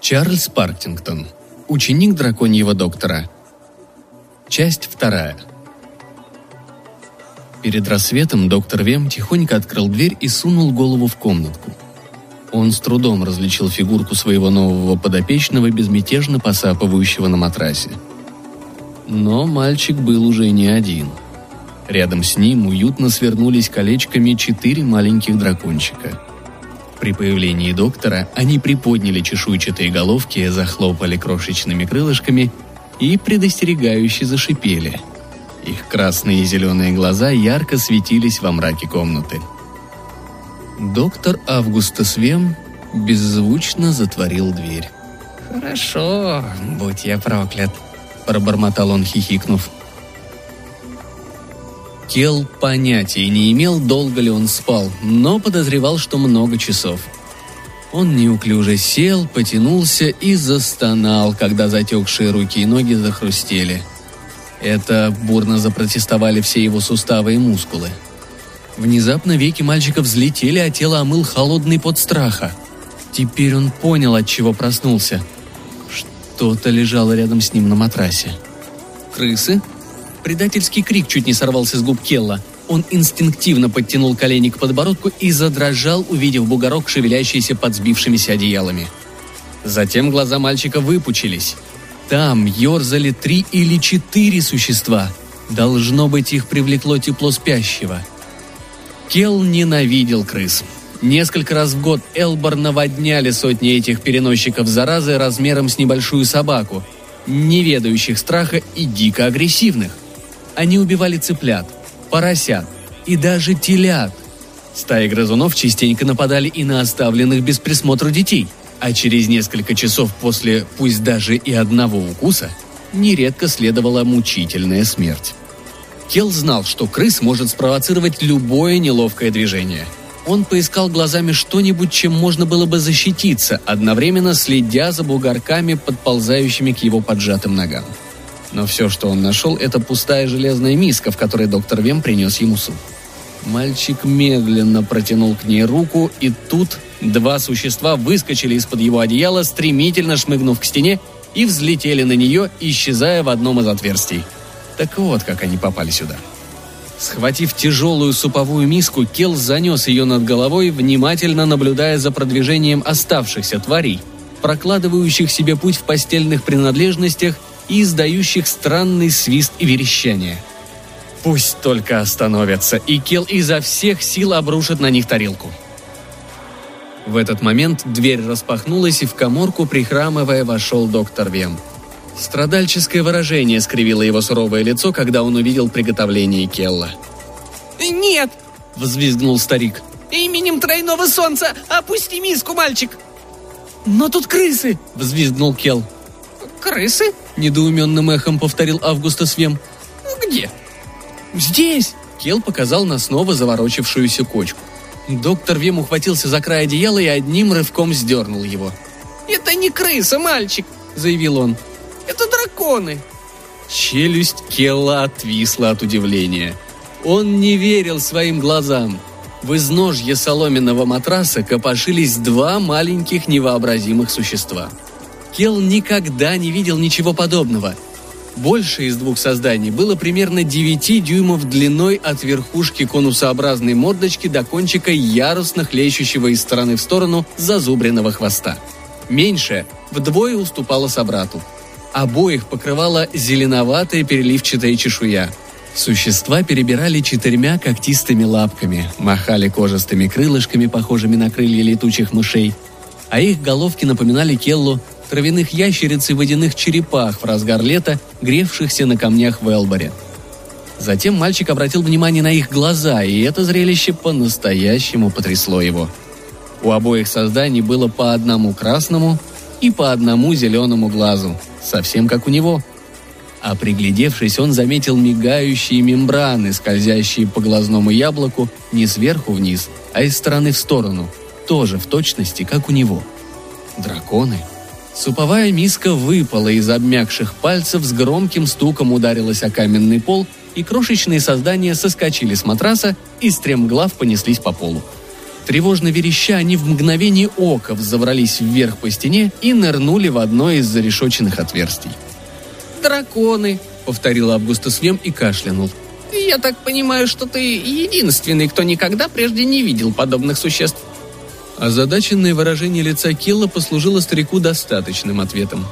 Чарльз Парктингтон. Ученик драконьего доктора. Часть вторая. Перед рассветом доктор Вем тихонько открыл дверь и сунул голову в комнатку. Он с трудом различил фигурку своего нового подопечного, безмятежно посапывающего на матрасе. Но мальчик был уже не один. Рядом с ним уютно свернулись колечками четыре маленьких дракончика. При появлении доктора они приподняли чешуйчатые головки, захлопали крошечными крылышками и предостерегающе зашипели. Их красные и зеленые глаза ярко светились во мраке комнаты. Доктор Августас Вем беззвучно затворил дверь. «Хорошо, будь я проклят», — пробормотал он, хихикнув. Кел понятия не имел, долго ли он спал, но подозревал, что много часов. Он неуклюже сел, потянулся и застонал, когда затекшие руки и ноги захрустели. Это бурно запротестовали все его суставы и мускулы. Внезапно веки мальчика взлетели, а тело омыл холодный под страха. Теперь он понял, от чего проснулся. Что-то лежало рядом с ним на матрасе. Крысы? Предательский крик чуть не сорвался с губ Келла. Он инстинктивно подтянул колени к подбородку и задрожал, увидев бугорок, шевелящийся под сбившимися одеялами. Затем глаза мальчика выпучились. Там ерзали три или четыре существа. Должно быть, их привлекло тепло спящего. Келл ненавидел крыс. Несколько раз в год Элбор наводняли сотни этих переносчиков заразы размером с небольшую собаку, не ведающих страха и дико агрессивных – они убивали цыплят, поросят и даже телят. Стаи грызунов частенько нападали и на оставленных без присмотра детей, а через несколько часов после, пусть даже и одного укуса, нередко следовала мучительная смерть. Келл знал, что крыс может спровоцировать любое неловкое движение. Он поискал глазами что-нибудь, чем можно было бы защититься, одновременно следя за бугорками, подползающими к его поджатым ногам. Но все, что он нашел, это пустая железная миска, в которой доктор Вем принес ему суп. Мальчик медленно протянул к ней руку, и тут два существа выскочили из-под его одеяла, стремительно шмыгнув к стене, и взлетели на нее, исчезая в одном из отверстий. Так вот, как они попали сюда. Схватив тяжелую суповую миску, Кел занес ее над головой, внимательно наблюдая за продвижением оставшихся тварей, прокладывающих себе путь в постельных принадлежностях и издающих странный свист и верещание. Пусть только остановятся, и Кел изо всех сил обрушит на них тарелку. В этот момент дверь распахнулась, и в коморку, прихрамывая, вошел доктор Вем. Страдальческое выражение скривило его суровое лицо, когда он увидел приготовление Келла. «Нет!» – взвизгнул старик. «Именем тройного солнца опусти миску, мальчик!» «Но тут крысы!» – взвизгнул Келл. «Крысы?» – недоуменным эхом повторил Августа Свем. «Где?» «Здесь!» – Кел показал на снова заворочившуюся кочку. Доктор Вем ухватился за край одеяла и одним рывком сдернул его. «Это не крыса, мальчик!» – заявил он. «Это драконы!» Челюсть Келла отвисла от удивления. Он не верил своим глазам. В изножье соломенного матраса копошились два маленьких невообразимых существа – Келл никогда не видел ничего подобного. Больше из двух созданий было примерно 9 дюймов длиной от верхушки конусообразной мордочки до кончика ярусно хлещущего из стороны в сторону зазубренного хвоста. Меньше вдвое уступала собрату. Обоих покрывала зеленоватая переливчатая чешуя. Существа перебирали четырьмя когтистыми лапками, махали кожистыми крылышками, похожими на крылья летучих мышей, а их головки напоминали Келлу травяных ящериц и водяных черепах в разгар лета, гревшихся на камнях в Элборе. Затем мальчик обратил внимание на их глаза, и это зрелище по-настоящему потрясло его. У обоих созданий было по одному красному и по одному зеленому глазу, совсем как у него. А приглядевшись, он заметил мигающие мембраны, скользящие по глазному яблоку не сверху вниз, а из стороны в сторону, тоже в точности, как у него. Драконы Суповая миска выпала из обмякших пальцев, с громким стуком ударилась о каменный пол, и крошечные создания соскочили с матраса и стремглав понеслись по полу. Тревожно вереща, они в мгновение ока взобрались вверх по стене и нырнули в одно из зарешоченных отверстий. «Драконы», — повторил Августус Вем и кашлянул. «Я так понимаю, что ты единственный, кто никогда прежде не видел подобных существ». Озадаченное выражение лица Келла послужило старику достаточным ответом.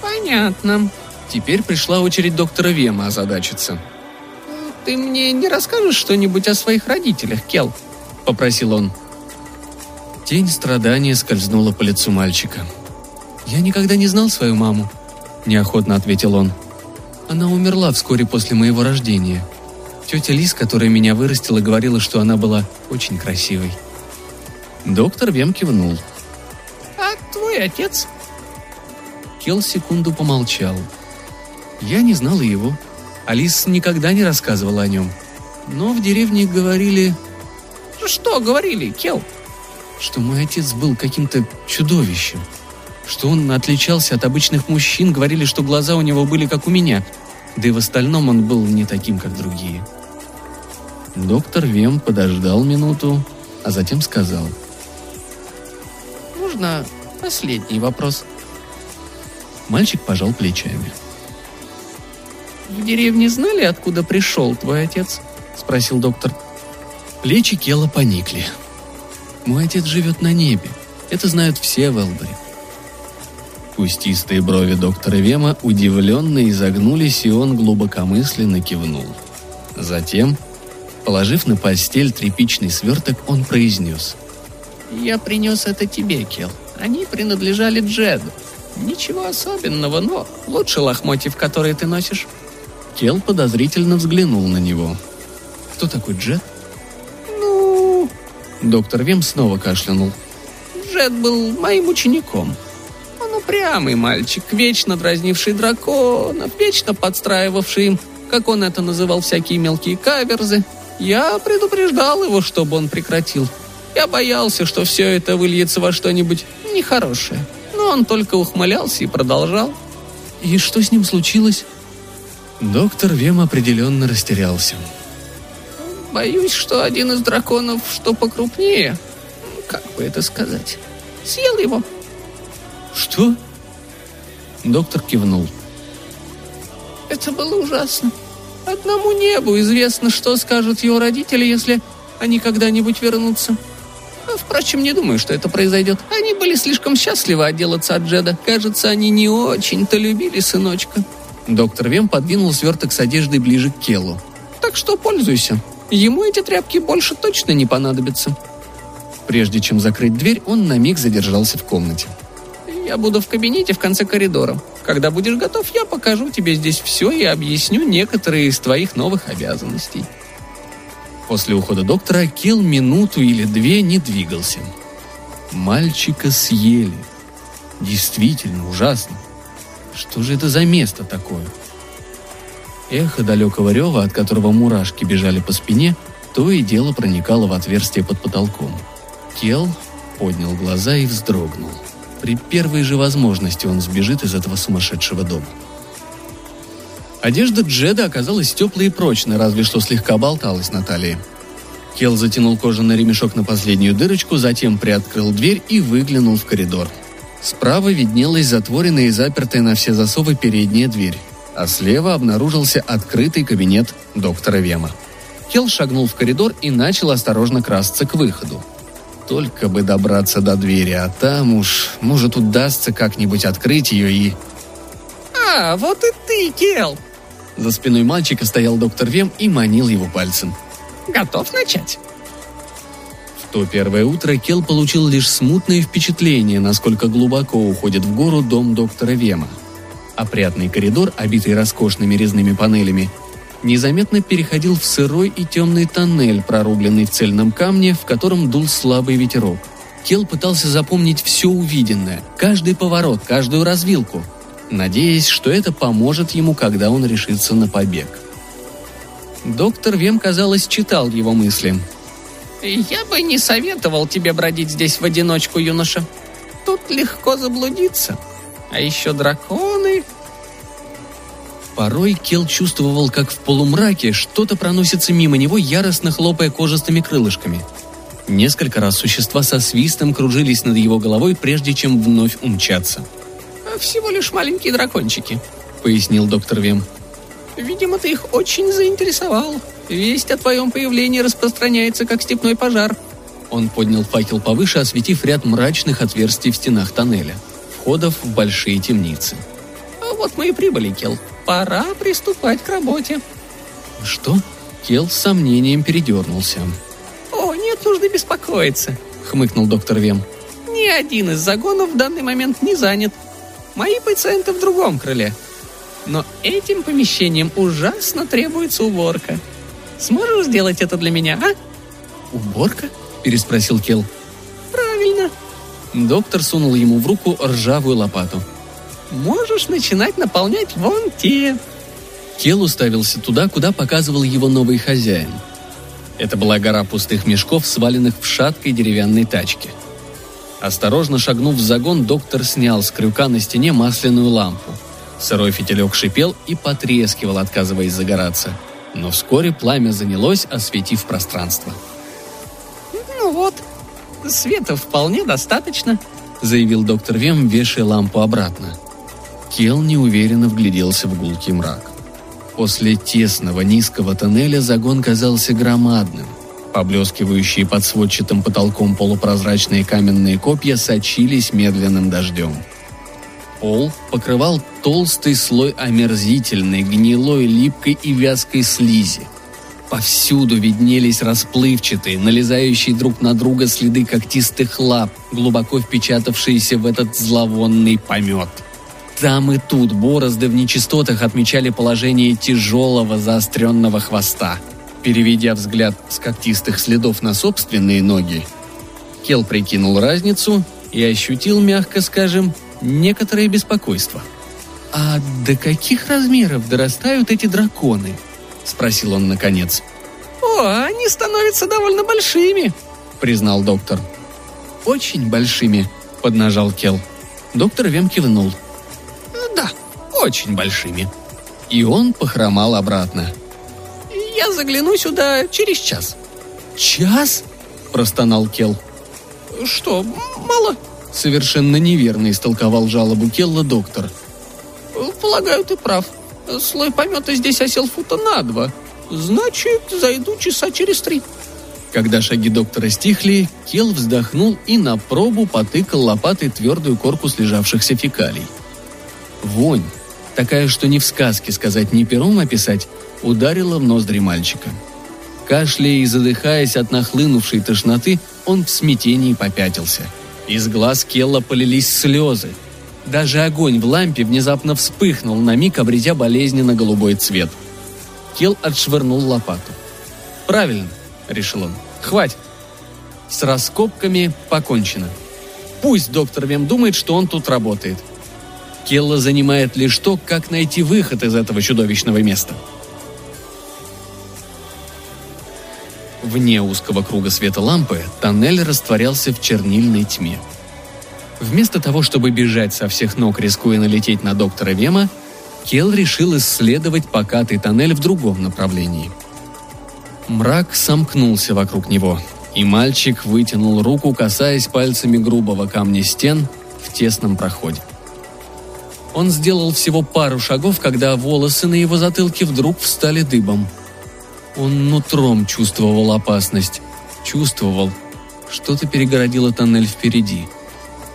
«Понятно». Теперь пришла очередь доктора Вема озадачиться. «Ты мне не расскажешь что-нибудь о своих родителях, Келл?» – попросил он. Тень страдания скользнула по лицу мальчика. «Я никогда не знал свою маму», – неохотно ответил он. «Она умерла вскоре после моего рождения. Тетя Лис, которая меня вырастила, говорила, что она была очень красивой. Доктор Вем кивнул. «А твой отец?» Кел секунду помолчал. Я не знала его. Алис никогда не рассказывала о нем. Но в деревне говорили... Что говорили, Кел? Что мой отец был каким-то чудовищем. Что он отличался от обычных мужчин, говорили, что глаза у него были как у меня. Да и в остальном он был не таким, как другие. Доктор Вем подождал минуту, а затем сказал – можно последний вопрос?» Мальчик пожал плечами. «В деревне знали, откуда пришел твой отец?» – спросил доктор. Плечи Кела поникли. «Мой отец живет на небе. Это знают все в Элборе». Кустистые брови доктора Вема удивленно изогнулись, и он глубокомысленно кивнул. Затем, положив на постель тряпичный сверток, он произнес – «Я принес это тебе, Кел. Они принадлежали Джеду. Ничего особенного, но лучше лохмотьев, которые ты носишь». Кел подозрительно взглянул на него. «Кто такой Джед?» Доктор Вем снова кашлянул. «Джед был моим учеником. Он упрямый мальчик, вечно дразнивший драконов, вечно подстраивавший им, как он это называл, всякие мелкие каверзы. Я предупреждал его, чтобы он прекратил. Я боялся, что все это выльется во что-нибудь нехорошее. Но он только ухмылялся и продолжал. И что с ним случилось? Доктор Вем определенно растерялся. Боюсь, что один из драконов, что покрупнее, как бы это сказать, съел его. Что? Доктор кивнул. Это было ужасно. Одному небу известно, что скажут его родители, если они когда-нибудь вернутся. Впрочем, не думаю, что это произойдет. Они были слишком счастливы отделаться от Джеда. Кажется, они не очень-то любили сыночка. Доктор Вем подвинул сверток с одеждой ближе к Келлу. Так что пользуйся. Ему эти тряпки больше точно не понадобятся. Прежде чем закрыть дверь, он на миг задержался в комнате. Я буду в кабинете в конце коридора. Когда будешь готов, я покажу тебе здесь все и объясню некоторые из твоих новых обязанностей. После ухода доктора Килл минуту или две не двигался. Мальчика съели. Действительно ужасно. Что же это за место такое? Эхо далекого рева, от которого мурашки бежали по спине, то и дело проникало в отверстие под потолком. Кел поднял глаза и вздрогнул. При первой же возможности он сбежит из этого сумасшедшего дома. Одежда Джеда оказалась теплой и прочной, разве что слегка болталась на талии. Кел затянул кожаный ремешок на последнюю дырочку, затем приоткрыл дверь и выглянул в коридор. Справа виднелась затворенная и запертая на все засовы передняя дверь, а слева обнаружился открытый кабинет доктора Вема. Кел шагнул в коридор и начал осторожно красться к выходу. Только бы добраться до двери, а там уж, может, удастся как-нибудь открыть ее и... «А, вот и ты, Кел!» За спиной мальчика стоял доктор Вем и манил его пальцем. «Готов начать?» В то первое утро Кел получил лишь смутное впечатление, насколько глубоко уходит в гору дом доктора Вема. Опрятный коридор, обитый роскошными резными панелями, незаметно переходил в сырой и темный тоннель, прорубленный в цельном камне, в котором дул слабый ветерок. Кел пытался запомнить все увиденное, каждый поворот, каждую развилку – надеясь, что это поможет ему, когда он решится на побег. Доктор Вем, казалось, читал его мысли. «Я бы не советовал тебе бродить здесь в одиночку, юноша». тут легко заблудиться. А еще драконы. Порой Кел чувствовал, как в полумраке что-то проносится мимо него, яростно хлопая кожистыми крылышками. Несколько раз существа со свистом кружились над его головой, прежде чем вновь умчаться. «Всего лишь маленькие дракончики», — пояснил доктор Вем. «Видимо, ты их очень заинтересовал. Весть о твоем появлении распространяется, как степной пожар». Он поднял факел повыше, осветив ряд мрачных отверстий в стенах тоннеля, входов в большие темницы. «Вот мы и прибыли, Кел. Пора приступать к работе». «Что?» Кел с сомнением передернулся. «О, нет нужды беспокоиться», — хмыкнул доктор Вем. «Ни один из загонов в данный момент не занят. Мои пациенты в другом крыле. Но этим помещением ужасно требуется уборка. Сможешь сделать это для меня, а?» «Уборка?» — переспросил Кел. Доктор сунул ему в руку ржавую лопату. «Можешь начинать наполнять вон те». Кел уставился туда, куда показывал его новый хозяин — это была гора пустых мешков, сваленных в шаткой деревянной тачке. Осторожно шагнув в загон, доктор снял с крюка на стене масляную лампу. Сырой фитилек шипел и потрескивал, отказываясь загораться. Но вскоре пламя занялось, осветив пространство. «Ну вот, света вполне достаточно», — заявил доктор Вем, вешая лампу обратно. Кел неуверенно вгляделся в гулкий мрак. После тесного низкого тоннеля загон казался громадным. Поблескивающие под сводчатым потолком полупрозрачные каменные копья сочились медленным дождем. Пол покрывал толстый слой омерзительной, гнилой, липкой и вязкой слизи. Повсюду виднелись расплывчатые, налезающие друг на друга следы когтистых лап, глубоко впечатавшиеся в этот зловонный помет – там и тут борозды в нечистотах отмечали положение тяжелого заостренного хвоста. Переведя взгляд с когтистых следов на собственные ноги, Кел прикинул разницу и ощутил, мягко скажем, некоторое беспокойство. «А до каких размеров дорастают эти драконы?» – спросил он наконец. «О, они становятся довольно большими», – признал доктор. «Очень большими», – поднажал Кел. Доктор Вем кивнул – очень большими. И он похромал обратно. «Я загляну сюда через час». «Час?» – простонал Кел. «Что, мало?» – совершенно неверно истолковал жалобу Келла доктор. «Полагаю, ты прав. Слой помета здесь осел фута на два. Значит, зайду часа через три». Когда шаги доктора стихли, Кел вздохнул и на пробу потыкал лопатой твердую корку слежавшихся фекалий. Вонь, такая, что ни в сказке сказать, ни пером описать, ударила в ноздри мальчика. Кашляя и задыхаясь от нахлынувшей тошноты, он в смятении попятился. Из глаз Келла полились слезы. Даже огонь в лампе внезапно вспыхнул, на миг обретя болезненно голубой цвет. Келл отшвырнул лопату. «Правильно», — решил он. «Хватит. С раскопками покончено. Пусть доктор Вем думает, что он тут работает. Келла занимает лишь то, как найти выход из этого чудовищного места. Вне узкого круга света лампы тоннель растворялся в чернильной тьме. Вместо того, чтобы бежать со всех ног, рискуя налететь на доктора Вема, Кел решил исследовать покатый тоннель в другом направлении. Мрак сомкнулся вокруг него, и мальчик вытянул руку, касаясь пальцами грубого камня стен в тесном проходе. Он сделал всего пару шагов, когда волосы на его затылке вдруг встали дыбом. Он нутром чувствовал опасность. Чувствовал, что-то перегородило тоннель впереди.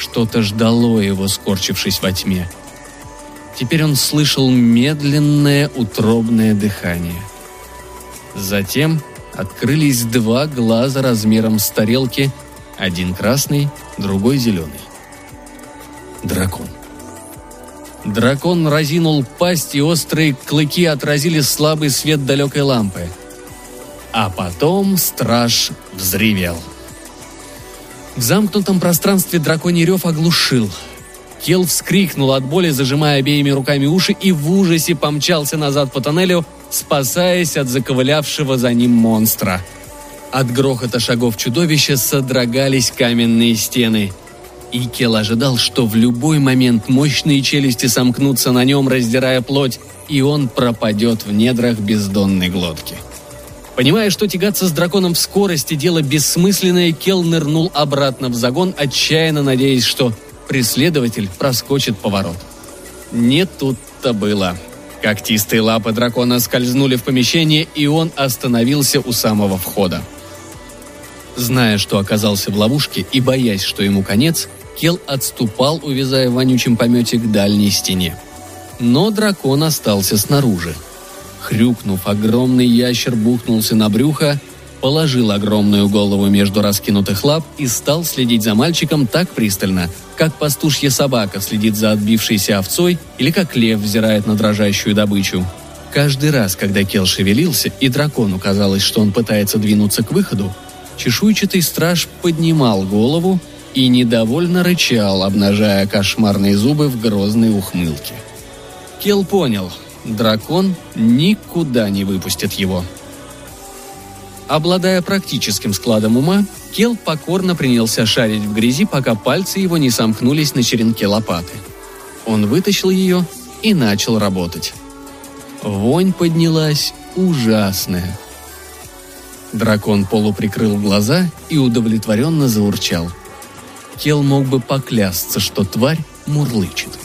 Что-то ждало его, скорчившись во тьме. Теперь он слышал медленное утробное дыхание. Затем открылись два глаза размером с тарелки, один красный, другой зеленый. Дракон. Дракон разинул пасть, и острые клыки отразили слабый свет далекой лампы. А потом страж взревел. В замкнутом пространстве драконий рев оглушил. Кел вскрикнул от боли, зажимая обеими руками уши, и в ужасе помчался назад по тоннелю, спасаясь от заковылявшего за ним монстра. От грохота шагов чудовища содрогались каменные стены. И Кел ожидал, что в любой момент мощные челюсти сомкнутся на нем, раздирая плоть, и он пропадет в недрах бездонной глотки. Понимая, что тягаться с драконом в скорости – дело бессмысленное, Кел нырнул обратно в загон, отчаянно надеясь, что преследователь проскочит поворот. Не тут-то было. Когтистые лапы дракона скользнули в помещение, и он остановился у самого входа. Зная, что оказался в ловушке и боясь, что ему конец, Кел отступал, увязая в вонючем помете к дальней стене. Но дракон остался снаружи. Хрюкнув, огромный ящер бухнулся на брюхо, положил огромную голову между раскинутых лап и стал следить за мальчиком так пристально, как пастушья собака следит за отбившейся овцой или как лев взирает на дрожащую добычу. Каждый раз, когда Кел шевелился, и дракону казалось, что он пытается двинуться к выходу, чешуйчатый страж поднимал голову и недовольно рычал, обнажая кошмарные зубы в грозной ухмылке. Кел понял, дракон никуда не выпустит его. Обладая практическим складом ума, Кел покорно принялся шарить в грязи, пока пальцы его не сомкнулись на черенке лопаты. Он вытащил ее и начал работать. Вонь поднялась ужасная. Дракон полуприкрыл глаза и удовлетворенно заурчал. Кел мог бы поклясться, что тварь мурлычет.